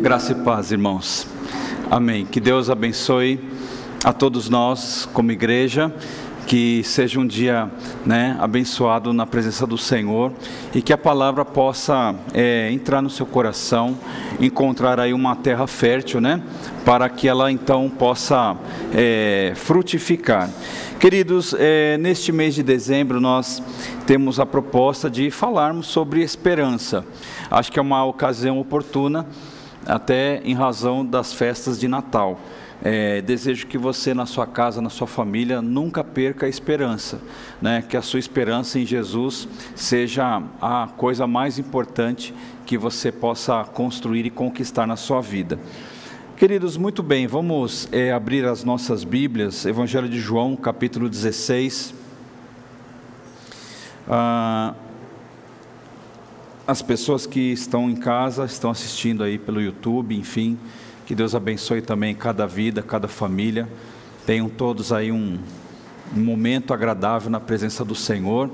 Graça e paz, irmãos. Amém. Que Deus abençoe a todos nós como igreja. Que seja um dia né, abençoado na presença do Senhor e que a palavra possa é, entrar no seu coração, encontrar aí uma terra fértil, né, para que ela então possa é, frutificar. Queridos, é, neste mês de dezembro nós temos a proposta de falarmos sobre esperança. Acho que é uma ocasião oportuna até em razão das festas de Natal. É, desejo que você, na sua casa, na sua família, nunca perca a esperança, né? que a sua esperança em Jesus seja a coisa mais importante que você possa construir e conquistar na sua vida. Queridos, muito bem, vamos é, abrir as nossas Bíblias, Evangelho de João, capítulo 16. Ah, as pessoas que estão em casa, estão assistindo aí pelo YouTube, enfim, que Deus abençoe também cada vida, cada família. Tenham todos aí um, um momento agradável na presença do Senhor.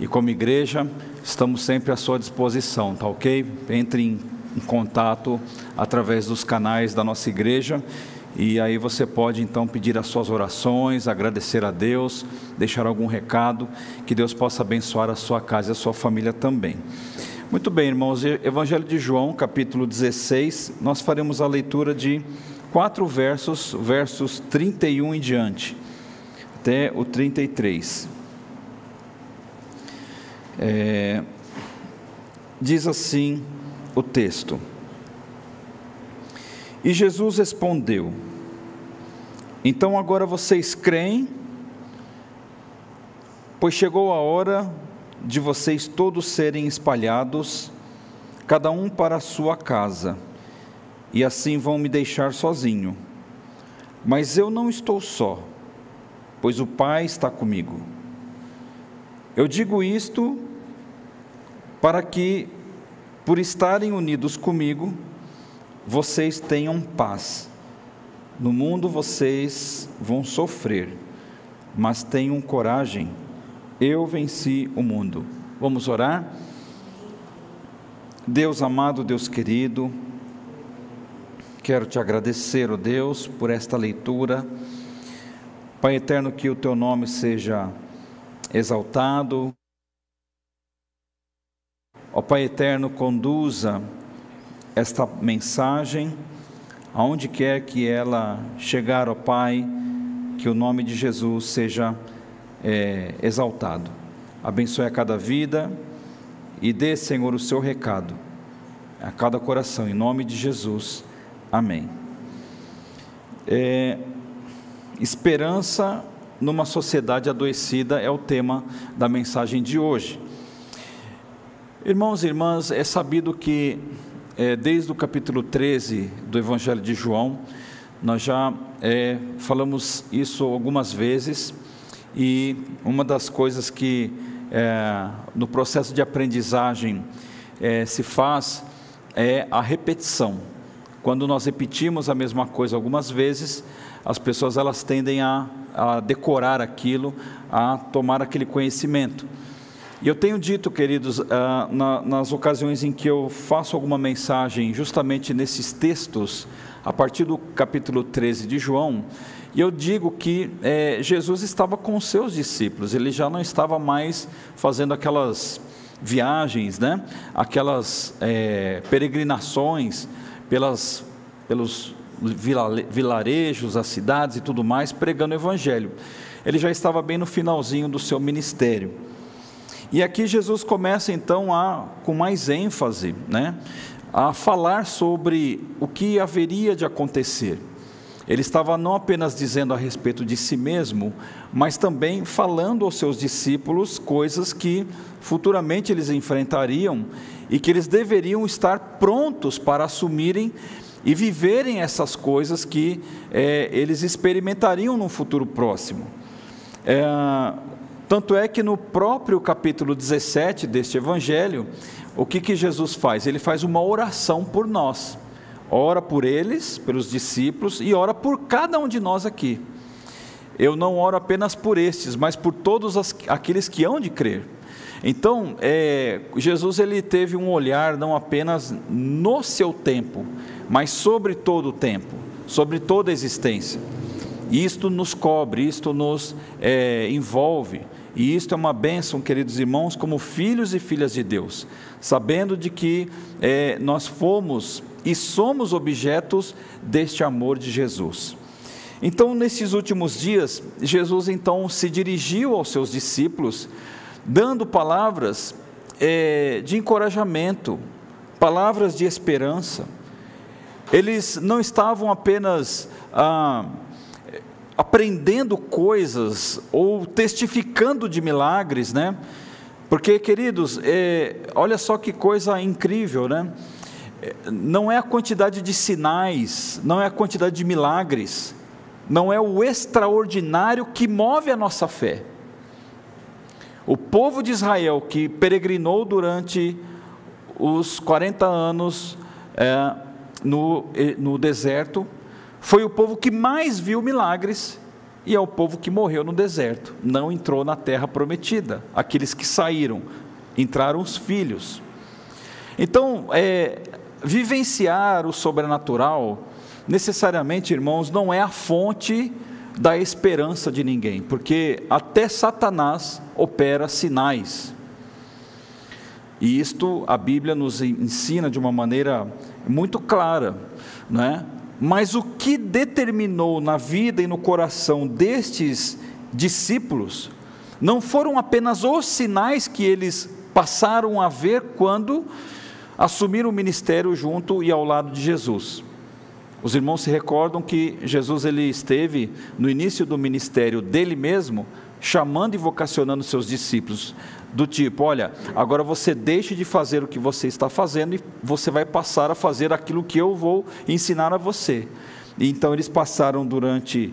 E como igreja, estamos sempre à sua disposição, tá ok? Entre em, em contato através dos canais da nossa igreja. E aí você pode então pedir as suas orações, agradecer a Deus, deixar algum recado, que Deus possa abençoar a sua casa e a sua família também. Muito bem, irmãos, Evangelho de João, capítulo 16, nós faremos a leitura de quatro versos, versos 31 em diante, até o 33. É, diz assim o texto: E Jesus respondeu: Então agora vocês creem, pois chegou a hora de vocês todos serem espalhados, cada um para a sua casa, e assim vão me deixar sozinho. Mas eu não estou só, pois o Pai está comigo. Eu digo isto para que, por estarem unidos comigo, vocês tenham paz. No mundo vocês vão sofrer, mas tenham coragem eu venci o mundo. Vamos orar? Deus amado, Deus querido, quero te agradecer, ó oh Deus, por esta leitura. Pai eterno, que o teu nome seja exaltado. Ó oh Pai eterno, conduza esta mensagem aonde quer que ela chegar, ó oh Pai, que o nome de Jesus seja exaltado é, exaltado. Abençoe a cada vida e dê, Senhor, o seu recado a cada coração, em nome de Jesus. Amém. É, esperança numa sociedade adoecida é o tema da mensagem de hoje. Irmãos e irmãs, é sabido que é, desde o capítulo 13 do Evangelho de João, nós já é, falamos isso algumas vezes, e uma das coisas que é, no processo de aprendizagem é, se faz é a repetição. Quando nós repetimos a mesma coisa algumas vezes, as pessoas elas tendem a, a decorar aquilo, a tomar aquele conhecimento. E eu tenho dito, queridos, ah, na, nas ocasiões em que eu faço alguma mensagem, justamente nesses textos, a partir do capítulo 13 de João, e eu digo que é, Jesus estava com seus discípulos, ele já não estava mais fazendo aquelas viagens, né? aquelas é, peregrinações pelas, pelos vilarejos, as cidades e tudo mais, pregando o Evangelho. Ele já estava bem no finalzinho do seu ministério. E aqui Jesus começa então a, com mais ênfase, né, a falar sobre o que haveria de acontecer. Ele estava não apenas dizendo a respeito de si mesmo, mas também falando aos seus discípulos coisas que futuramente eles enfrentariam e que eles deveriam estar prontos para assumirem e viverem essas coisas que é, eles experimentariam no futuro próximo. É, tanto é que no próprio capítulo 17 deste evangelho, o que, que Jesus faz? Ele faz uma oração por nós ora por eles, pelos discípulos e ora por cada um de nós aqui. Eu não oro apenas por estes, mas por todos as, aqueles que hão de crer. Então, é, Jesus ele teve um olhar não apenas no seu tempo, mas sobre todo o tempo, sobre toda a existência. Isto nos cobre, isto nos é, envolve, e isto é uma bênção, queridos irmãos, como filhos e filhas de Deus, sabendo de que é, nós fomos e somos objetos deste amor de Jesus. Então, nesses últimos dias, Jesus então se dirigiu aos seus discípulos, dando palavras é, de encorajamento, palavras de esperança. Eles não estavam apenas ah, aprendendo coisas ou testificando de milagres, né? Porque, queridos, é, olha só que coisa incrível, né? Não é a quantidade de sinais, não é a quantidade de milagres, não é o extraordinário que move a nossa fé. O povo de Israel que peregrinou durante os 40 anos é, no, no deserto, foi o povo que mais viu milagres e é o povo que morreu no deserto, não entrou na terra prometida. Aqueles que saíram, entraram os filhos. Então, é, vivenciar o sobrenatural, necessariamente, irmãos, não é a fonte da esperança de ninguém, porque até Satanás opera sinais. E isto a Bíblia nos ensina de uma maneira muito clara, não é? Mas o que determinou na vida e no coração destes discípulos não foram apenas os sinais que eles passaram a ver quando assumiram o ministério junto e ao lado de Jesus. Os irmãos se recordam que Jesus ele esteve no início do ministério dele mesmo, chamando e vocacionando seus discípulos do tipo, olha, agora você deixe de fazer o que você está fazendo e você vai passar a fazer aquilo que eu vou ensinar a você. E então eles passaram durante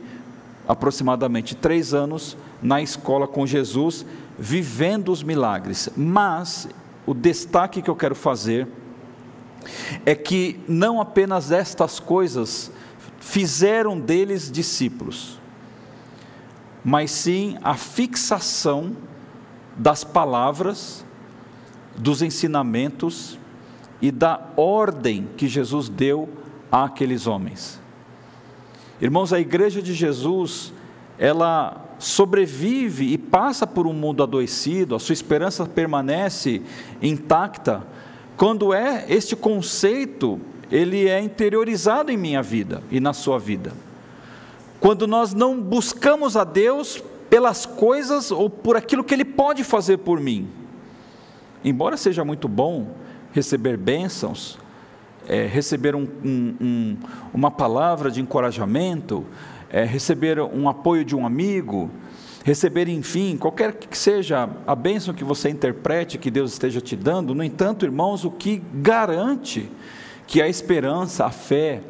aproximadamente três anos na escola com Jesus, vivendo os milagres. Mas o destaque que eu quero fazer é que não apenas estas coisas fizeram deles discípulos, mas sim a fixação das palavras, dos ensinamentos e da ordem que Jesus deu àqueles homens. Irmãos, a igreja de Jesus, ela sobrevive e passa por um mundo adoecido, a sua esperança permanece intacta, quando é este conceito, ele é interiorizado em minha vida e na sua vida. Quando nós não buscamos a Deus pelas coisas ou por aquilo que Ele pode fazer por mim. Embora seja muito bom receber bênçãos, é, receber um, um, um, uma palavra de encorajamento, é, receber um apoio de um amigo, receber, enfim, qualquer que seja a bênção que você interprete que Deus esteja te dando, no entanto, irmãos, o que garante que a esperança, a fé,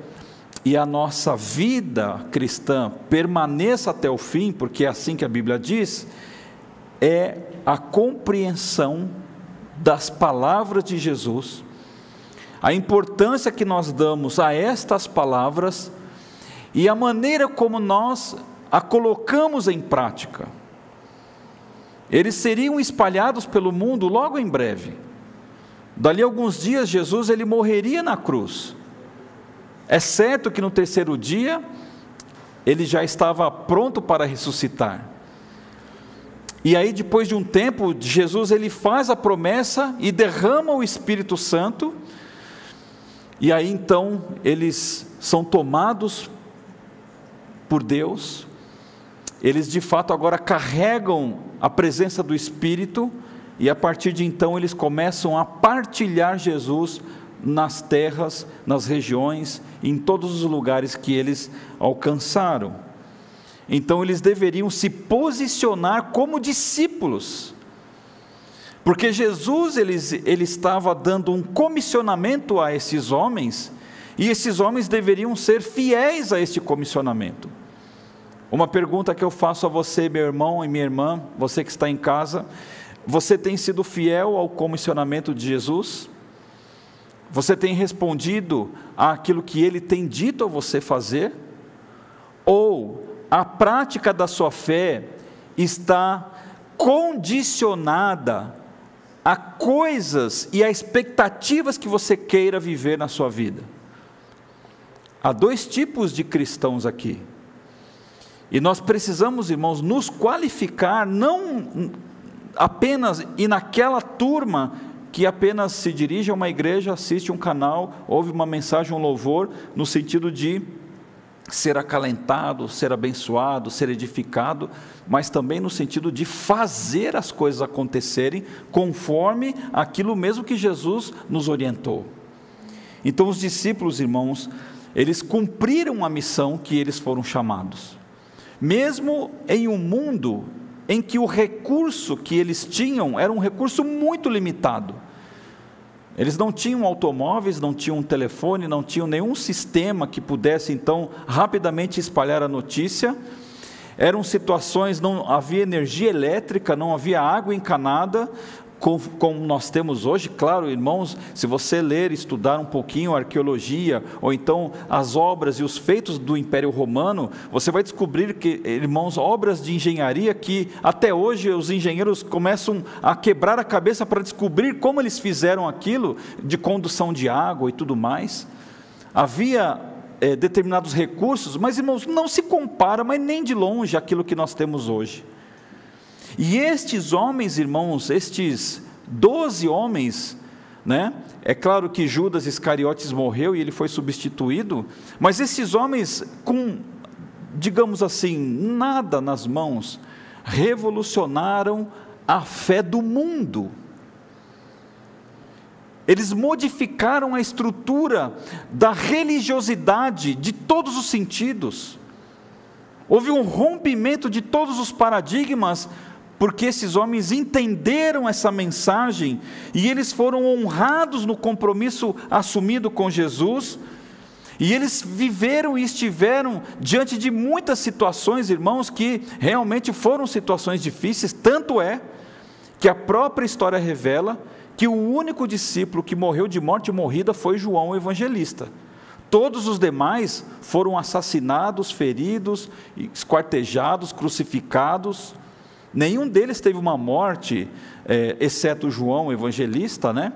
e a nossa vida cristã permaneça até o fim, porque é assim que a Bíblia diz, é a compreensão das palavras de Jesus, a importância que nós damos a estas palavras e a maneira como nós a colocamos em prática. Eles seriam espalhados pelo mundo logo em breve. Dali alguns dias Jesus ele morreria na cruz. É certo que no terceiro dia ele já estava pronto para ressuscitar. E aí depois de um tempo, Jesus ele faz a promessa e derrama o Espírito Santo. E aí então eles são tomados por Deus. Eles de fato agora carregam a presença do Espírito e a partir de então eles começam a partilhar Jesus nas terras, nas regiões, em todos os lugares que eles alcançaram. Então eles deveriam se posicionar como discípulos. Porque Jesus ele, ele estava dando um comissionamento a esses homens, e esses homens deveriam ser fiéis a este comissionamento. Uma pergunta que eu faço a você, meu irmão e minha irmã, você que está em casa: você tem sido fiel ao comissionamento de Jesus? Você tem respondido àquilo que ele tem dito a você fazer? Ou a prática da sua fé está condicionada a coisas e a expectativas que você queira viver na sua vida? Há dois tipos de cristãos aqui. E nós precisamos, irmãos, nos qualificar, não apenas e naquela turma que apenas se dirige a uma igreja, assiste um canal, ouve uma mensagem, um louvor, no sentido de ser acalentado, ser abençoado, ser edificado, mas também no sentido de fazer as coisas acontecerem conforme aquilo mesmo que Jesus nos orientou. Então, os discípulos, irmãos, eles cumpriram a missão que eles foram chamados, mesmo em um mundo em que o recurso que eles tinham era um recurso muito limitado. Eles não tinham automóveis, não tinham telefone, não tinham nenhum sistema que pudesse então rapidamente espalhar a notícia. Eram situações, não havia energia elétrica, não havia água encanada, como nós temos hoje, claro, irmãos, se você ler, estudar um pouquinho a arqueologia, ou então as obras e os feitos do Império Romano, você vai descobrir que, irmãos, obras de engenharia que até hoje os engenheiros começam a quebrar a cabeça para descobrir como eles fizeram aquilo, de condução de água e tudo mais. Havia é, determinados recursos, mas irmãos, não se compara, mas nem de longe aquilo que nós temos hoje. E estes homens, irmãos, estes doze homens, né? É claro que Judas Iscariotes morreu e ele foi substituído, mas esses homens com, digamos assim, nada nas mãos, revolucionaram a fé do mundo. Eles modificaram a estrutura da religiosidade de todos os sentidos. Houve um rompimento de todos os paradigmas porque esses homens entenderam essa mensagem e eles foram honrados no compromisso assumido com Jesus. E eles viveram e estiveram diante de muitas situações, irmãos, que realmente foram situações difíceis, tanto é que a própria história revela que o único discípulo que morreu de morte morrida foi João o evangelista. Todos os demais foram assassinados, feridos, esquartejados, crucificados. Nenhum deles teve uma morte, é, exceto João, evangelista, né?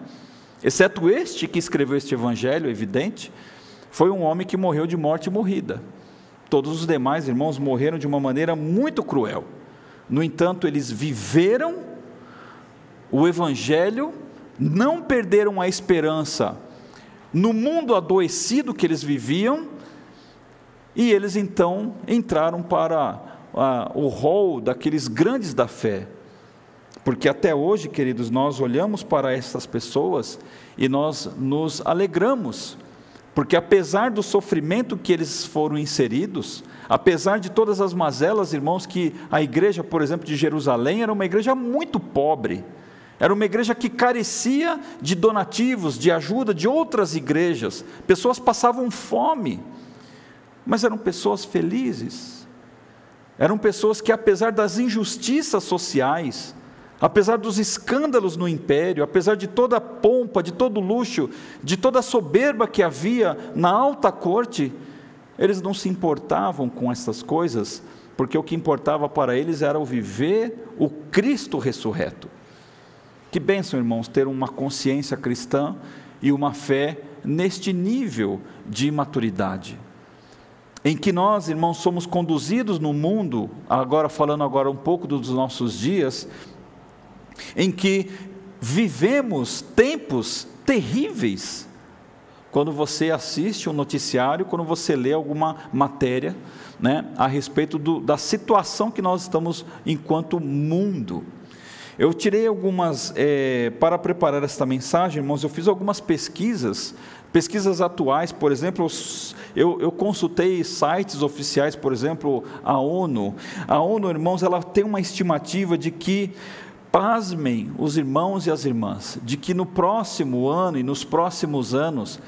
Exceto este que escreveu este evangelho, evidente, foi um homem que morreu de morte morrida. Todos os demais irmãos morreram de uma maneira muito cruel. No entanto, eles viveram o evangelho, não perderam a esperança no mundo adoecido que eles viviam, e eles então entraram para ah, o rol daqueles grandes da fé. Porque até hoje, queridos, nós olhamos para essas pessoas e nós nos alegramos, porque apesar do sofrimento que eles foram inseridos, apesar de todas as mazelas, irmãos, que a igreja, por exemplo, de Jerusalém era uma igreja muito pobre, era uma igreja que carecia de donativos, de ajuda de outras igrejas, pessoas passavam fome, mas eram pessoas felizes, eram pessoas que, apesar das injustiças sociais, apesar dos escândalos no império, apesar de toda a pompa, de todo o luxo, de toda a soberba que havia na alta corte, eles não se importavam com essas coisas, porque o que importava para eles era o viver o Cristo ressurreto. Que bênção, irmãos, ter uma consciência cristã e uma fé neste nível de maturidade em que nós, irmãos, somos conduzidos no mundo, agora falando agora um pouco dos nossos dias, em que vivemos tempos terríveis. Quando você assiste um noticiário, quando você lê alguma matéria né, a respeito do, da situação que nós estamos enquanto mundo. Eu tirei algumas, é, para preparar esta mensagem, irmãos, eu fiz algumas pesquisas Pesquisas atuais, por exemplo, eu, eu, consultei sites oficiais, por exemplo, a ONU. A ONU, irmãos, ela tem uma estimativa de que, pasmem os irmãos e as irmãs, de que no próximo ano e nos próximos anos,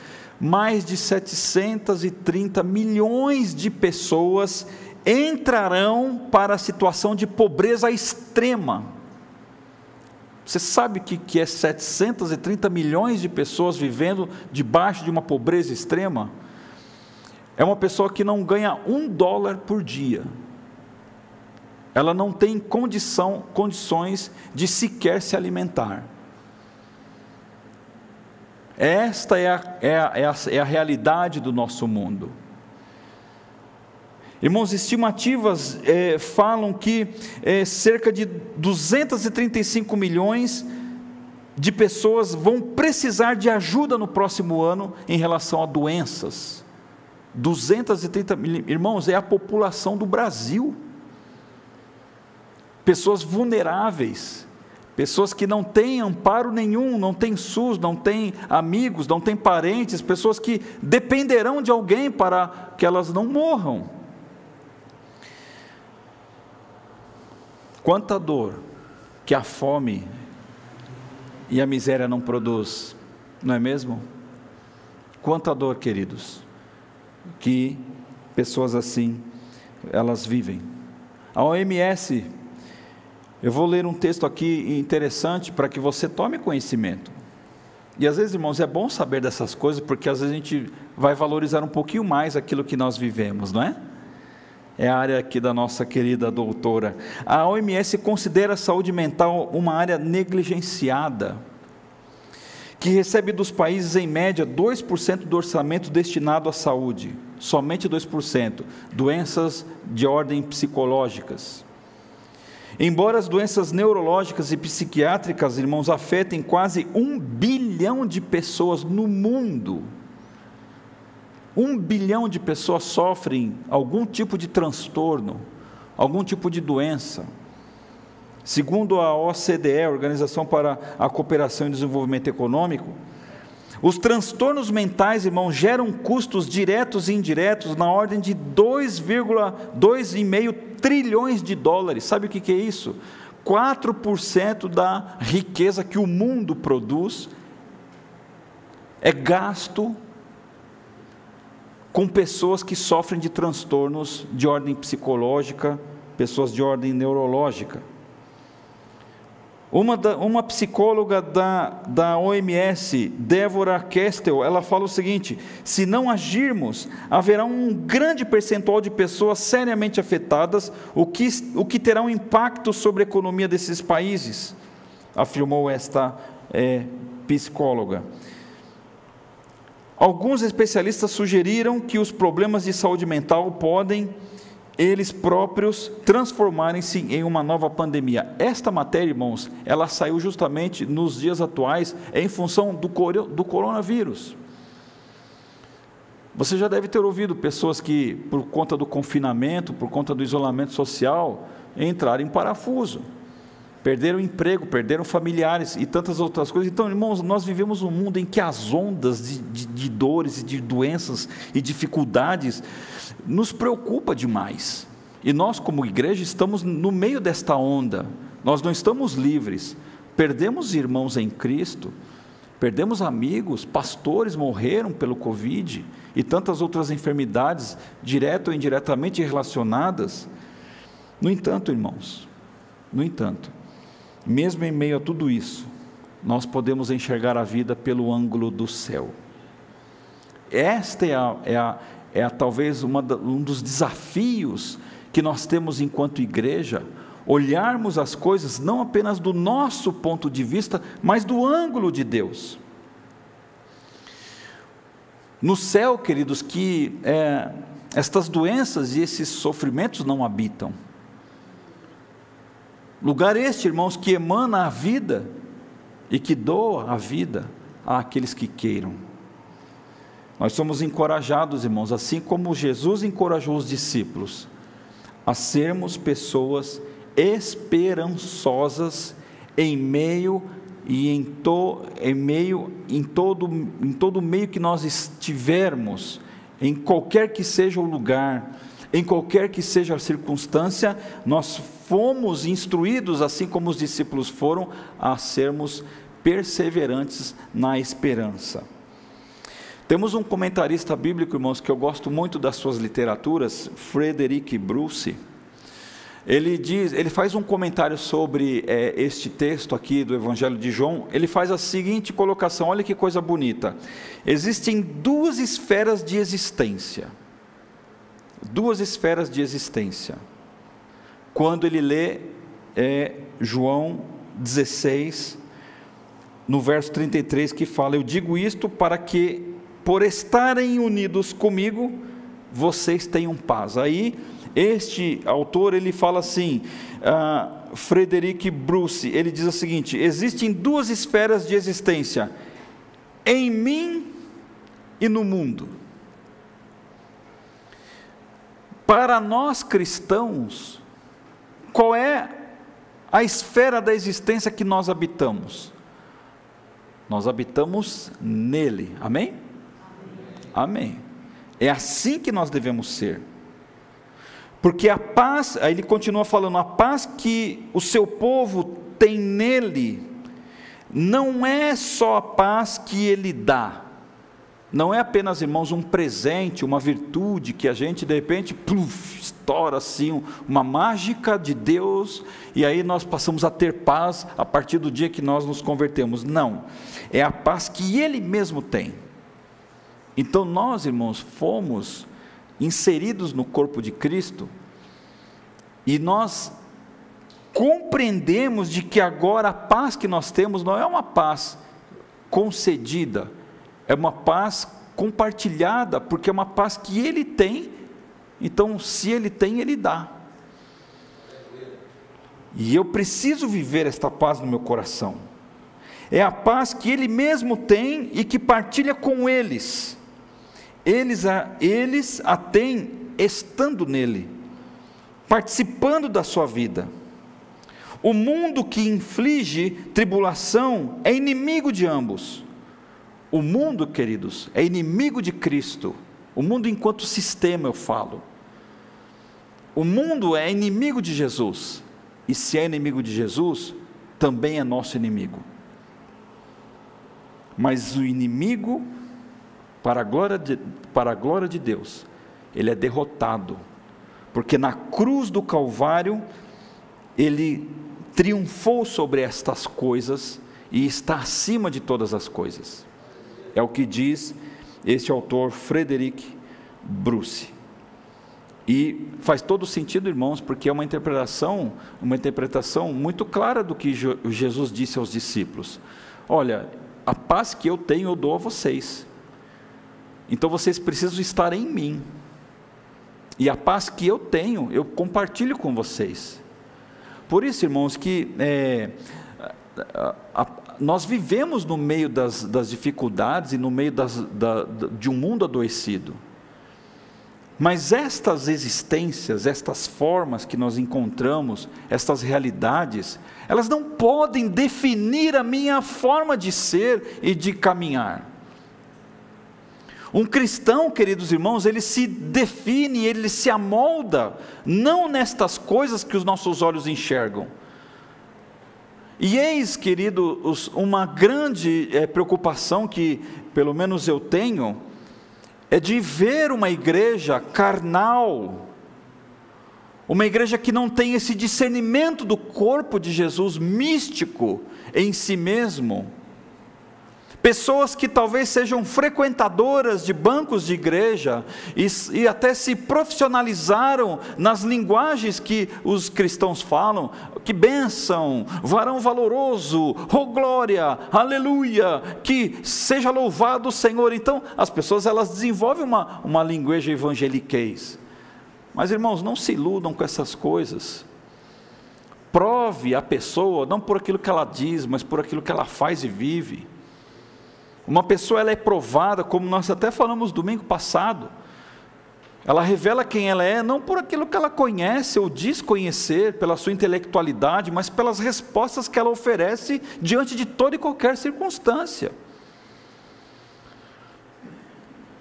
mais de 730 milhões de pessoas entrarão para a situação de pobreza extrema. Você sabe que, que é 730 milhões de pessoas vivendo debaixo de uma pobreza extrema? É uma pessoa que não ganha um dólar por dia. Ela não tem condição, condições de sequer se alimentar. Esta é a, é, a, é, a, é a realidade do nosso mundo. Irmãos, estimativas é, falam que é, cerca de 235 milhões de pessoas vão precisar de ajuda no próximo ano em relação a doenças. 230 milhões, irmãos, é a população do Brasil. Pessoas vulneráveis, pessoas que não têm amparo nenhum, não têm SUS, não têm amigos, não têm parentes, pessoas que dependerão de alguém para que elas não morram. Quanta dor que a fome e a miséria não produz, não é mesmo? Quanta dor, queridos, que pessoas assim elas vivem. A OMS, eu vou ler um texto aqui interessante para que você tome conhecimento. E às vezes, irmãos, é bom saber dessas coisas, porque às vezes a gente vai valorizar um pouquinho mais aquilo que nós vivemos, não é? É a área aqui da nossa querida doutora. A OMS considera a saúde mental uma área negligenciada, que recebe dos países em média 2% do orçamento destinado à saúde, somente 2%, doenças de ordem psicológicas. Embora as doenças neurológicas e psiquiátricas, irmãos, afetem quase um bilhão de pessoas no mundo, um bilhão de pessoas sofrem algum tipo de transtorno, algum tipo de doença. Segundo a OCDE, Organização para a Cooperação e Desenvolvimento Econômico, os transtornos mentais, irmãos, geram custos diretos e indiretos na ordem de 2,2,5 trilhões de dólares. Sabe o que é isso? 4% da riqueza que o mundo produz é gasto com pessoas que sofrem de transtornos de ordem psicológica, pessoas de ordem neurológica. Uma, da, uma psicóloga da, da OMS, Débora Kestel, ela fala o seguinte: se não agirmos, haverá um grande percentual de pessoas seriamente afetadas, o que, o que terá um impacto sobre a economia desses países, afirmou esta é, psicóloga. Alguns especialistas sugeriram que os problemas de saúde mental podem eles próprios transformarem-se em uma nova pandemia. Esta matéria, irmãos, ela saiu justamente nos dias atuais em função do, do coronavírus. Você já deve ter ouvido pessoas que, por conta do confinamento, por conta do isolamento social, entraram em parafuso perderam emprego, perderam familiares e tantas outras coisas. Então, irmãos, nós vivemos um mundo em que as ondas de, de, de dores e de doenças e dificuldades nos preocupa demais. E nós, como igreja, estamos no meio desta onda. Nós não estamos livres. Perdemos irmãos em Cristo, perdemos amigos, pastores morreram pelo Covid e tantas outras enfermidades, direto ou indiretamente relacionadas. No entanto, irmãos, no entanto, mesmo em meio a tudo isso, nós podemos enxergar a vida pelo ângulo do céu. Esta é, a, é, a, é a, talvez uma, um dos desafios que nós temos enquanto igreja, olharmos as coisas não apenas do nosso ponto de vista, mas do ângulo de Deus. No céu, queridos, que é, estas doenças e esses sofrimentos não habitam. Lugar este, irmãos, que emana a vida e que doa a vida àqueles que queiram. Nós somos encorajados, irmãos, assim como Jesus encorajou os discípulos, a sermos pessoas esperançosas em meio e em, to, em meio em todo em todo meio que nós estivermos, em qualquer que seja o lugar, em qualquer que seja a circunstância, nós fomos instruídos, assim como os discípulos foram, a sermos perseverantes na esperança. Temos um comentarista bíblico, irmãos, que eu gosto muito das suas literaturas, Frederick Bruce. Ele diz, ele faz um comentário sobre é, este texto aqui do Evangelho de João. Ele faz a seguinte colocação: olha que coisa bonita. Existem duas esferas de existência duas esferas de existência. Quando ele lê é, João 16, no verso 33, que fala: Eu digo isto para que, por estarem unidos comigo, vocês tenham paz. Aí este autor ele fala assim, uh, Frederic Bruce, ele diz o seguinte: existem duas esferas de existência, em mim e no mundo. Para nós cristãos, qual é a esfera da existência que nós habitamos? Nós habitamos nele, amém? Amém. amém. É assim que nós devemos ser. Porque a paz, aí ele continua falando, a paz que o seu povo tem nele, não é só a paz que ele dá, não é apenas, irmãos, um presente, uma virtude que a gente de repente pluf, estoura assim, uma mágica de Deus, e aí nós passamos a ter paz a partir do dia que nós nos convertemos. Não, é a paz que Ele mesmo tem. Então nós, irmãos, fomos inseridos no corpo de Cristo e nós compreendemos de que agora a paz que nós temos não é uma paz concedida, é uma paz compartilhada, porque é uma paz que Ele tem, então se Ele tem, Ele dá. E eu preciso viver esta paz no meu coração. É a paz que Ele mesmo tem e que partilha com eles eles a, eles a têm estando nele, participando da sua vida. O mundo que inflige tribulação é inimigo de ambos. O mundo, queridos, é inimigo de Cristo. O mundo, enquanto sistema, eu falo. O mundo é inimigo de Jesus. E se é inimigo de Jesus, também é nosso inimigo. Mas o inimigo para a glória de, para a glória de Deus, ele é derrotado, porque na cruz do Calvário, ele triunfou sobre estas coisas e está acima de todas as coisas. É o que diz este autor Frederic Bruce. E faz todo sentido, irmãos, porque é uma interpretação, uma interpretação muito clara do que Jesus disse aos discípulos. Olha, a paz que eu tenho eu dou a vocês. Então vocês precisam estar em mim. E a paz que eu tenho, eu compartilho com vocês. Por isso, irmãos, que é, a, nós vivemos no meio das, das dificuldades e no meio das, da, de um mundo adoecido. Mas estas existências, estas formas que nós encontramos, estas realidades, elas não podem definir a minha forma de ser e de caminhar. Um cristão, queridos irmãos, ele se define, ele se amolda, não nestas coisas que os nossos olhos enxergam. E eis, queridos, uma grande é, preocupação que, pelo menos eu tenho, é de ver uma igreja carnal, uma igreja que não tem esse discernimento do corpo de Jesus místico em si mesmo pessoas que talvez sejam frequentadoras de bancos de igreja e, e, até se profissionalizaram nas linguagens que os cristãos falam, que bênção, varão valoroso, oh glória, aleluia, que seja louvado o Senhor. Então, as pessoas elas desenvolvem uma, uma linguagem evangeliquez. Mas irmãos, não se iludam com essas coisas. Prove a pessoa, não por aquilo que ela diz, mas por aquilo que ela faz e vive. Uma pessoa ela é provada, como nós até falamos domingo passado. Ela revela quem ela é, não por aquilo que ela conhece ou diz conhecer, pela sua intelectualidade, mas pelas respostas que ela oferece diante de toda e qualquer circunstância.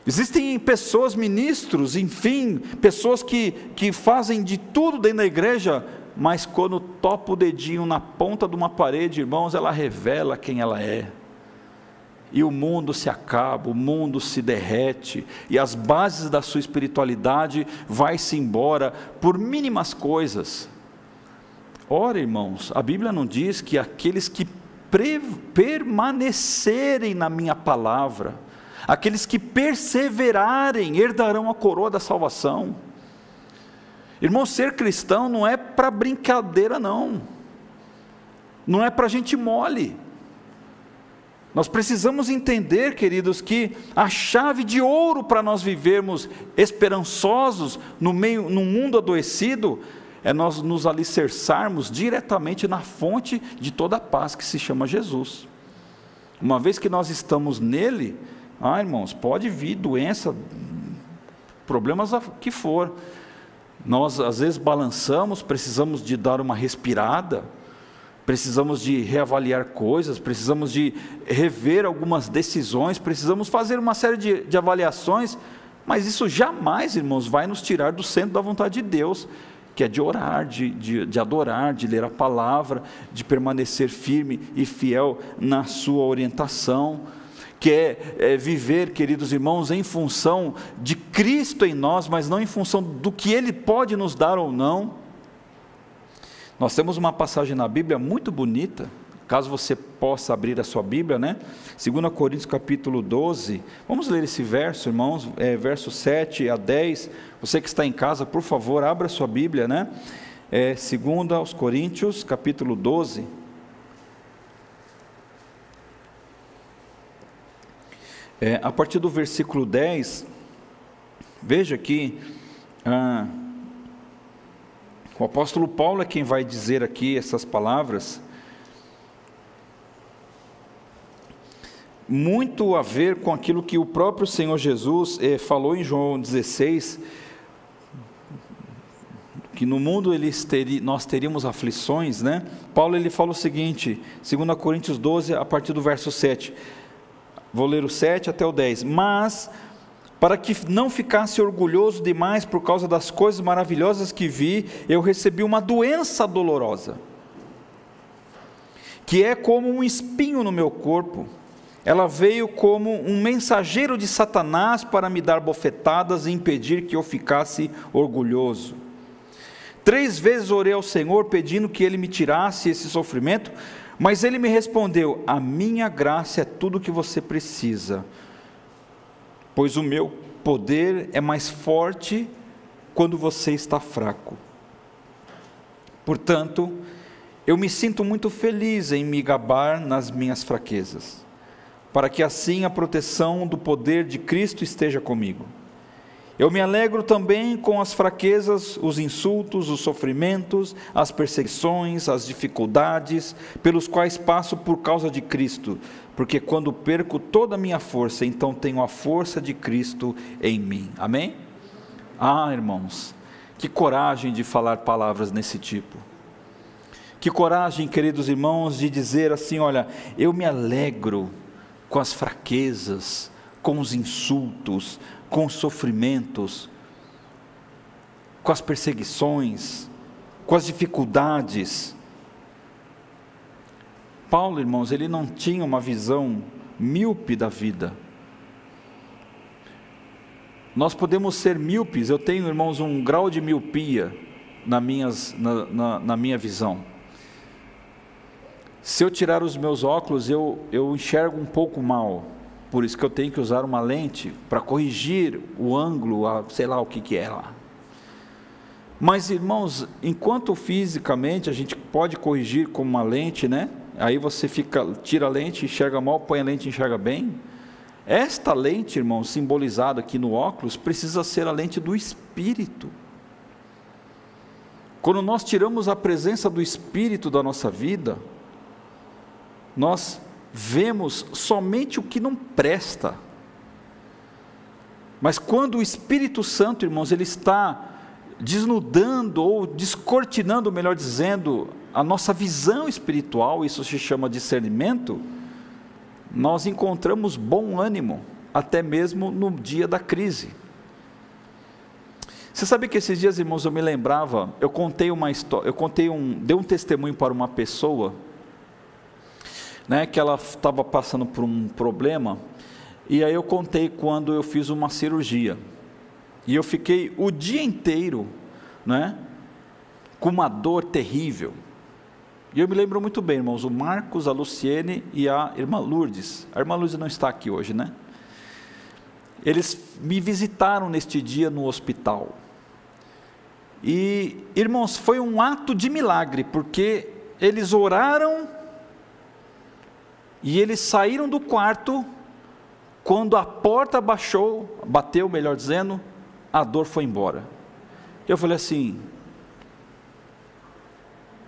Existem pessoas, ministros, enfim, pessoas que, que fazem de tudo dentro da igreja, mas quando topa o dedinho na ponta de uma parede, irmãos, ela revela quem ela é e o mundo se acaba, o mundo se derrete, e as bases da sua espiritualidade vai-se embora por mínimas coisas. Ora, irmãos, a Bíblia não diz que aqueles que permanecerem na minha palavra, aqueles que perseverarem, herdarão a coroa da salvação. Irmão, ser cristão não é para brincadeira, não, não é para gente mole. Nós precisamos entender, queridos, que a chave de ouro para nós vivermos esperançosos no meio, num mundo adoecido, é nós nos alicerçarmos diretamente na fonte de toda a paz que se chama Jesus. Uma vez que nós estamos nele, ah, irmãos, pode vir doença, problemas que for. Nós às vezes balançamos, precisamos de dar uma respirada, precisamos de reavaliar coisas, precisamos de rever algumas decisões, precisamos fazer uma série de, de avaliações, mas isso jamais, irmãos, vai nos tirar do centro da vontade de Deus, que é de orar, de, de, de adorar, de ler a palavra, de permanecer firme e fiel na sua orientação que é, é, viver, queridos irmãos, em função de Cristo em nós, mas não em função do que Ele pode nos dar ou não. Nós temos uma passagem na Bíblia muito bonita, caso você possa abrir a sua Bíblia, né? 2 Coríntios capítulo 12, vamos ler esse verso, irmãos, é, verso 7 a 10. Você que está em casa, por favor, abra a sua Bíblia, né? É, 2 Coríntios capítulo 12. É, a partir do versículo 10, veja que. Ah, o apóstolo Paulo é quem vai dizer aqui essas palavras. Muito a ver com aquilo que o próprio Senhor Jesus eh, falou em João 16, que no mundo eles teri, nós teríamos aflições, né? Paulo ele fala o seguinte, 2 Coríntios 12, a partir do verso 7. Vou ler o 7 até o 10. Mas para que não ficasse orgulhoso demais por causa das coisas maravilhosas que vi, eu recebi uma doença dolorosa, que é como um espinho no meu corpo. Ela veio como um mensageiro de Satanás para me dar bofetadas e impedir que eu ficasse orgulhoso. Três vezes orei ao Senhor pedindo que Ele me tirasse esse sofrimento, mas Ele me respondeu: A minha graça é tudo o que você precisa pois o meu poder é mais forte quando você está fraco. Portanto, eu me sinto muito feliz em me gabar nas minhas fraquezas, para que assim a proteção do poder de Cristo esteja comigo. Eu me alegro também com as fraquezas, os insultos, os sofrimentos, as perseguições, as dificuldades pelos quais passo por causa de Cristo, porque quando perco toda a minha força, então tenho a força de Cristo em mim. Amém? Ah, irmãos, que coragem de falar palavras nesse tipo. Que coragem, queridos irmãos, de dizer assim: olha, eu me alegro com as fraquezas, com os insultos, com os sofrimentos, com as perseguições, com as dificuldades. Paulo, irmãos, ele não tinha uma visão míope da vida. Nós podemos ser míopes, eu tenho, irmãos, um grau de miopia na, minhas, na, na, na minha visão. Se eu tirar os meus óculos, eu, eu enxergo um pouco mal por isso que eu tenho que usar uma lente para corrigir o ângulo, a, sei lá o que, que é lá. Mas, irmãos, enquanto fisicamente a gente pode corrigir com uma lente, né? Aí você fica, tira a lente, enxerga mal, põe a lente, enxerga bem. Esta lente, irmão, simbolizada aqui no óculos, precisa ser a lente do Espírito. Quando nós tiramos a presença do Espírito da nossa vida, nós vemos somente o que não presta. Mas quando o Espírito Santo, irmãos, ele está desnudando ou descortinando, melhor dizendo, a nossa visão espiritual, isso se chama discernimento, nós encontramos bom ânimo, até mesmo no dia da crise. Você sabe que esses dias, irmãos, eu me lembrava, eu contei uma história, eu contei um, dei um testemunho para uma pessoa né, que ela estava passando por um problema, e aí eu contei quando eu fiz uma cirurgia. E eu fiquei o dia inteiro, né, com uma dor terrível. E eu me lembro muito bem, irmãos, o Marcos, a Luciene e a irmã Lourdes. A irmã Lourdes não está aqui hoje, né? Eles me visitaram neste dia no hospital. E, irmãos, foi um ato de milagre, porque eles oraram E eles saíram do quarto, quando a porta baixou, bateu, melhor dizendo, a dor foi embora. Eu falei assim: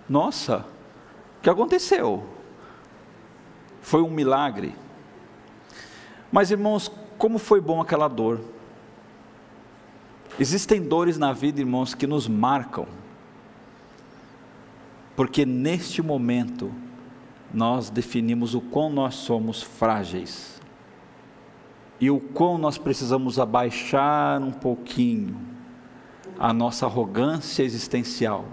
Nossa, o que aconteceu? Foi um milagre. Mas irmãos, como foi bom aquela dor. Existem dores na vida, irmãos, que nos marcam, porque neste momento nós definimos o quão nós somos frágeis e o quão nós precisamos abaixar um pouquinho a nossa arrogância existencial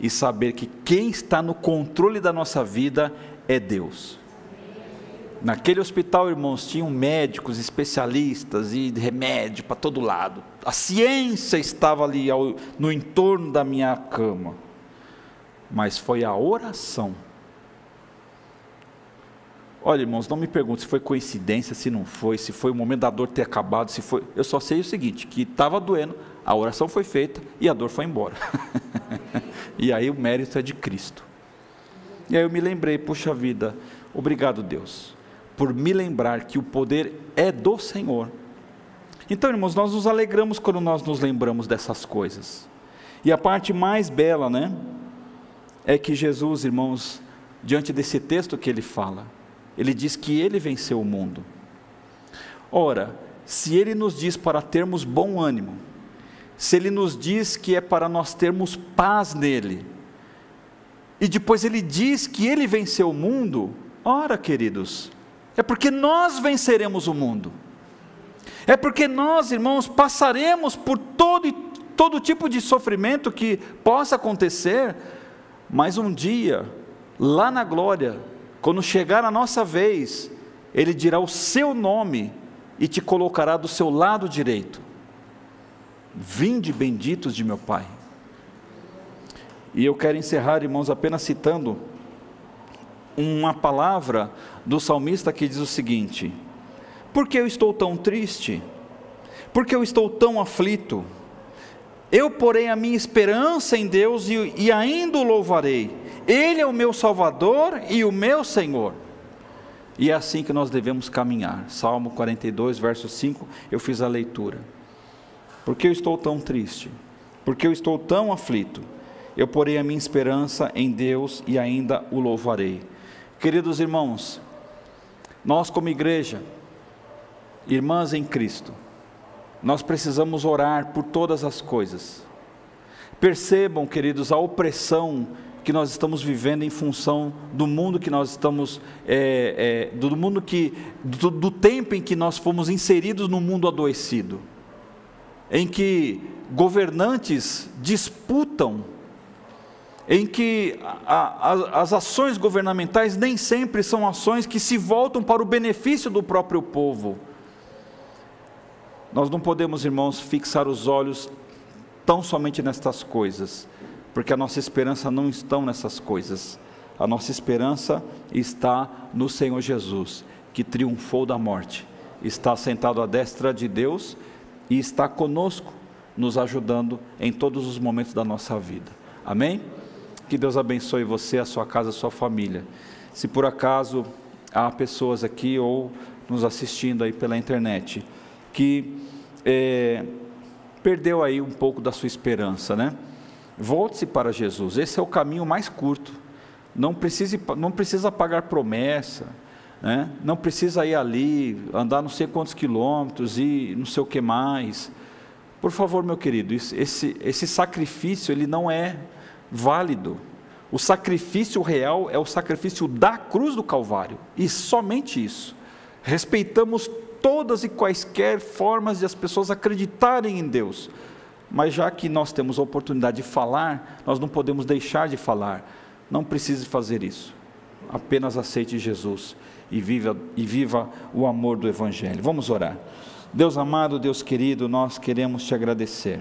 e saber que quem está no controle da nossa vida é Deus. Naquele hospital, irmãos, tinham médicos, especialistas e remédio para todo lado. A ciência estava ali ao, no entorno da minha cama. Mas foi a oração. Olha, irmãos, não me pergunte se foi coincidência, se não foi, se foi o momento da dor ter acabado, se foi. Eu só sei o seguinte: que estava doendo, a oração foi feita e a dor foi embora. e aí o mérito é de Cristo. E aí eu me lembrei, puxa vida, obrigado Deus por me lembrar que o poder é do Senhor. Então, irmãos, nós nos alegramos quando nós nos lembramos dessas coisas. E a parte mais bela, né, é que Jesus, irmãos, diante desse texto que ele fala, ele diz que ele venceu o mundo. Ora, se ele nos diz para termos bom ânimo, se ele nos diz que é para nós termos paz nele, e depois ele diz que ele venceu o mundo, ora, queridos, é porque nós venceremos o mundo. É porque nós, irmãos, passaremos por todo, todo tipo de sofrimento que possa acontecer, mas um dia, lá na glória, quando chegar a nossa vez, Ele dirá o seu nome e te colocará do seu lado direito. Vinde benditos de meu Pai. E eu quero encerrar, irmãos, apenas citando uma palavra do salmista que diz o seguinte: Por que eu estou tão triste? Por que eu estou tão aflito? Eu porei a minha esperança em Deus e, e ainda o louvarei. Ele é o meu Salvador e o meu Senhor. E é assim que nós devemos caminhar. Salmo 42, verso 5, eu fiz a leitura. Por que eu estou tão triste? Por que eu estou tão aflito? Eu porei a minha esperança em Deus e ainda o louvarei. Queridos irmãos, nós como igreja, irmãs em Cristo, nós precisamos orar por todas as coisas. Percebam, queridos, a opressão que nós estamos vivendo em função do mundo que nós estamos, é, é, do mundo que, do, do tempo em que nós fomos inseridos no mundo adoecido, em que governantes disputam em que a, a, as ações governamentais nem sempre são ações que se voltam para o benefício do próprio povo. Nós não podemos, irmãos, fixar os olhos tão somente nestas coisas, porque a nossa esperança não está nessas coisas. A nossa esperança está no Senhor Jesus, que triunfou da morte, está sentado à destra de Deus e está conosco, nos ajudando em todos os momentos da nossa vida. Amém? Que Deus abençoe você, a sua casa, a sua família. Se por acaso há pessoas aqui ou nos assistindo aí pela internet que é, perdeu aí um pouco da sua esperança, né? Volte-se para Jesus. Esse é o caminho mais curto. Não precisa, não precisa pagar promessa, né? Não precisa ir ali, andar não sei quantos quilômetros e não sei o que mais. Por favor, meu querido, esse, esse sacrifício ele não é válido. O sacrifício real é o sacrifício da cruz do Calvário, e somente isso. Respeitamos todas e quaisquer formas de as pessoas acreditarem em Deus, mas já que nós temos a oportunidade de falar, nós não podemos deixar de falar. Não precise fazer isso. Apenas aceite Jesus e viva, e viva o amor do Evangelho. Vamos orar. Deus amado, Deus querido, nós queremos te agradecer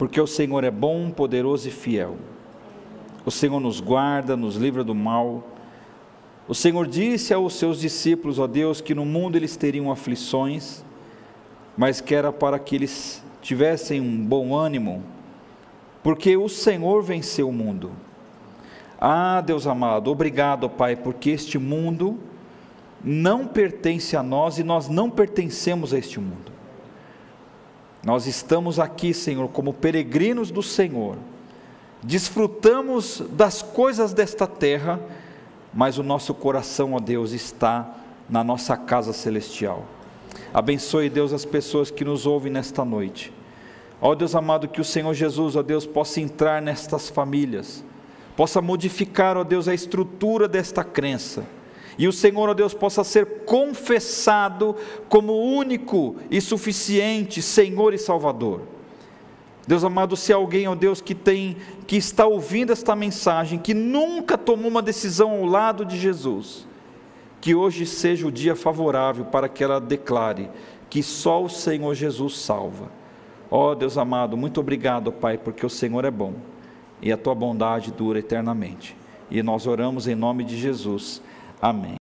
porque o Senhor é bom, poderoso e fiel. O Senhor nos guarda, nos livra do mal. O Senhor disse aos seus discípulos, ó Deus, que no mundo eles teriam aflições, mas que era para que eles tivessem um bom ânimo, porque o Senhor venceu o mundo. Ah, Deus amado, obrigado, Pai, porque este mundo não pertence a nós e nós não pertencemos a este mundo. Nós estamos aqui, Senhor, como peregrinos do Senhor, desfrutamos das coisas desta terra, mas o nosso coração, ó Deus, está na nossa casa celestial. Abençoe, Deus, as pessoas que nos ouvem nesta noite. Ó Deus amado, que o Senhor Jesus, ó Deus, possa entrar nestas famílias, possa modificar, ó Deus, a estrutura desta crença. E o Senhor, ó Deus, possa ser confessado como único e suficiente Senhor e Salvador. Deus amado, se alguém, ó Deus, que tem, que está ouvindo esta mensagem, que nunca tomou uma decisão ao lado de Jesus, que hoje seja o dia favorável para que ela declare que só o Senhor Jesus salva. Ó Deus amado, muito obrigado, Pai, porque o Senhor é bom e a tua bondade dura eternamente. E nós oramos em nome de Jesus. Amém.